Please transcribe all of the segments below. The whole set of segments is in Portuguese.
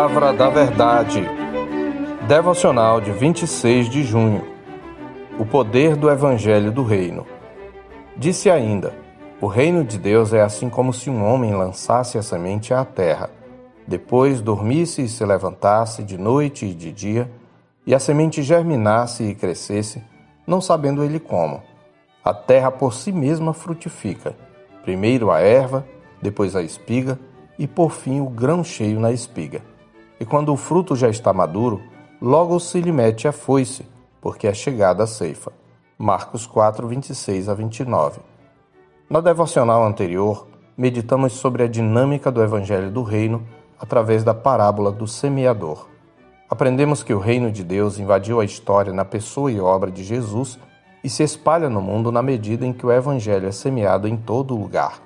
Palavra da Verdade. Devocional de 26 de junho. O poder do Evangelho do Reino. Disse ainda: O reino de Deus é assim como se um homem lançasse a semente à terra, depois dormisse e se levantasse de noite e de dia, e a semente germinasse e crescesse, não sabendo ele como. A terra por si mesma frutifica, primeiro a erva, depois a espiga e por fim o grão cheio na espiga. E quando o fruto já está maduro, logo se lhe mete a foice, porque é chegada a ceifa. Marcos 4, 26 a 29. Na devocional anterior, meditamos sobre a dinâmica do Evangelho do Reino através da parábola do semeador. Aprendemos que o reino de Deus invadiu a história na pessoa e obra de Jesus e se espalha no mundo na medida em que o Evangelho é semeado em todo lugar.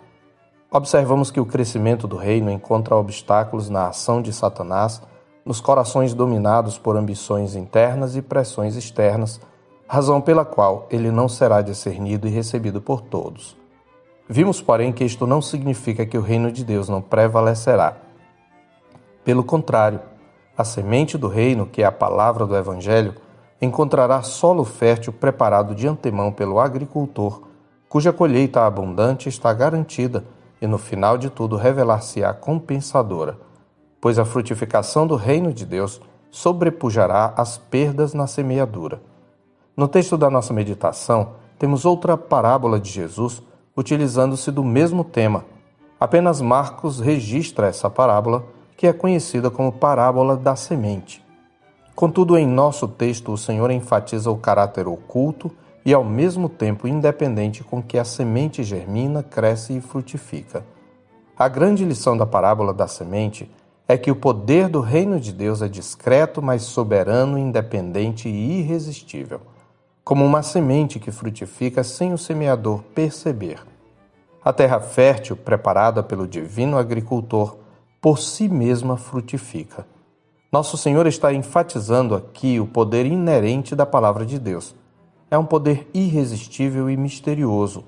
Observamos que o crescimento do reino encontra obstáculos na ação de Satanás nos corações dominados por ambições internas e pressões externas, razão pela qual ele não será discernido e recebido por todos. Vimos, porém, que isto não significa que o reino de Deus não prevalecerá. Pelo contrário, a semente do reino, que é a palavra do Evangelho, encontrará solo fértil preparado de antemão pelo agricultor, cuja colheita abundante está garantida e no final de tudo revelar-se-á compensadora, pois a frutificação do reino de Deus sobrepujará as perdas na semeadura. No texto da nossa meditação, temos outra parábola de Jesus utilizando-se do mesmo tema. Apenas Marcos registra essa parábola, que é conhecida como parábola da semente. Contudo, em nosso texto, o Senhor enfatiza o caráter oculto e ao mesmo tempo independente com que a semente germina, cresce e frutifica. A grande lição da parábola da semente é que o poder do reino de Deus é discreto, mas soberano, independente e irresistível, como uma semente que frutifica sem o semeador perceber. A terra fértil, preparada pelo divino agricultor, por si mesma frutifica. Nosso Senhor está enfatizando aqui o poder inerente da palavra de Deus é um poder irresistível e misterioso.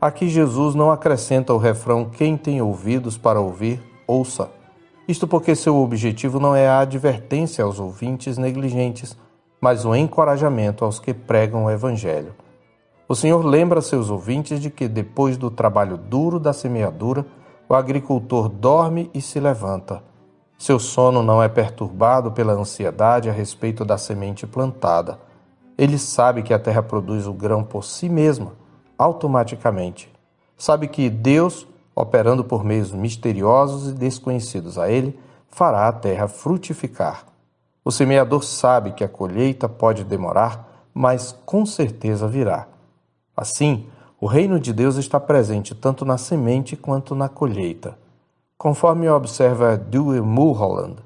Aqui Jesus não acrescenta o refrão: Quem tem ouvidos para ouvir, ouça. Isto porque seu objetivo não é a advertência aos ouvintes negligentes, mas o encorajamento aos que pregam o Evangelho. O Senhor lembra seus ouvintes de que, depois do trabalho duro da semeadura, o agricultor dorme e se levanta. Seu sono não é perturbado pela ansiedade a respeito da semente plantada. Ele sabe que a terra produz o grão por si mesma, automaticamente. Sabe que Deus, operando por meios misteriosos e desconhecidos a ele, fará a terra frutificar. O semeador sabe que a colheita pode demorar, mas com certeza virá. Assim, o reino de Deus está presente tanto na semente quanto na colheita. Conforme observa Dewey Mulholland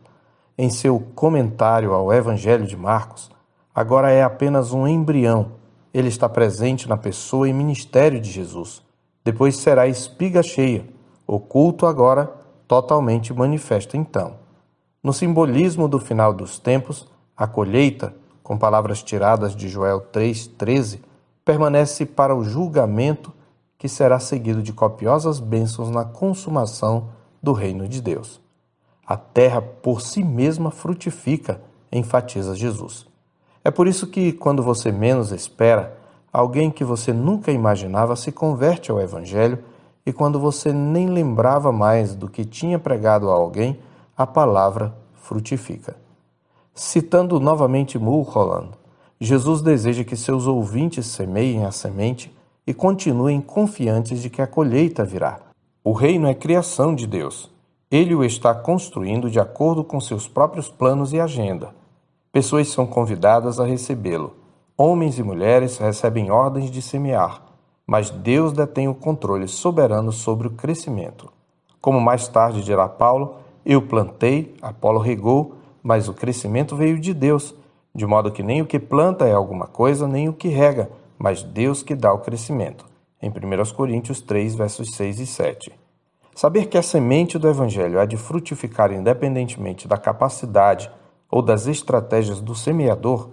em seu comentário ao Evangelho de Marcos, agora é apenas um embrião. Ele está presente na pessoa e ministério de Jesus. Depois será espiga cheia, oculto agora, totalmente manifesto então. No simbolismo do final dos tempos, a colheita, com palavras tiradas de Joel 3,13, permanece para o julgamento que será seguido de copiosas bênçãos na consumação do reino de Deus. A terra por si mesma frutifica, enfatiza Jesus. É por isso que, quando você menos espera, alguém que você nunca imaginava se converte ao Evangelho e quando você nem lembrava mais do que tinha pregado a alguém, a palavra frutifica. Citando novamente Mulholland, Jesus deseja que seus ouvintes semeiem a semente e continuem confiantes de que a colheita virá. O reino é criação de Deus. Ele o está construindo de acordo com seus próprios planos e agenda. Pessoas são convidadas a recebê-lo. Homens e mulheres recebem ordens de semear, mas Deus detém o controle soberano sobre o crescimento. Como mais tarde dirá Paulo, eu plantei, Apolo regou, mas o crescimento veio de Deus, de modo que nem o que planta é alguma coisa, nem o que rega, mas Deus que dá o crescimento. Em 1 Coríntios 3, versos 6 e 7. Saber que a semente do Evangelho há de frutificar independentemente da capacidade ou das estratégias do semeador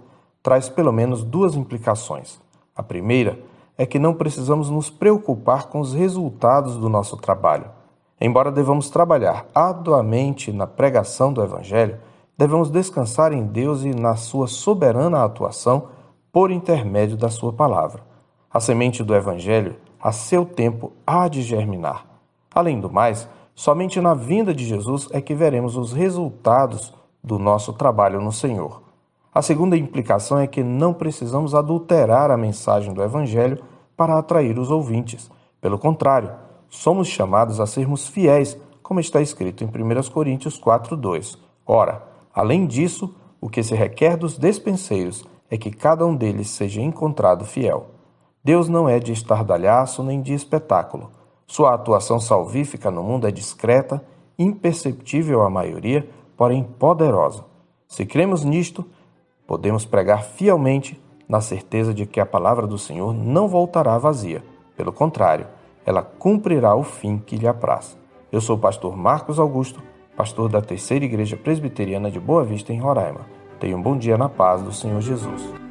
traz pelo menos duas implicações. A primeira é que não precisamos nos preocupar com os resultados do nosso trabalho. Embora devamos trabalhar arduamente na pregação do Evangelho, devemos descansar em Deus e na sua soberana atuação por intermédio da sua palavra. A semente do Evangelho, a seu tempo, há de germinar. Além do mais, somente na vinda de Jesus é que veremos os resultados do nosso trabalho no Senhor. A segunda implicação é que não precisamos adulterar a mensagem do Evangelho para atrair os ouvintes. Pelo contrário, somos chamados a sermos fiéis, como está escrito em 1 Coríntios 4:2. Ora, além disso, o que se requer dos despenseiros é que cada um deles seja encontrado fiel. Deus não é de estardalhaço nem de espetáculo. Sua atuação salvífica no mundo é discreta, imperceptível à maioria, porém poderosa. Se cremos nisto, podemos pregar fielmente na certeza de que a palavra do Senhor não voltará vazia. Pelo contrário, ela cumprirá o fim que lhe apraz. Eu sou o pastor Marcos Augusto, pastor da Terceira Igreja Presbiteriana de Boa Vista, em Roraima. Tenha um bom dia na paz do Senhor Jesus.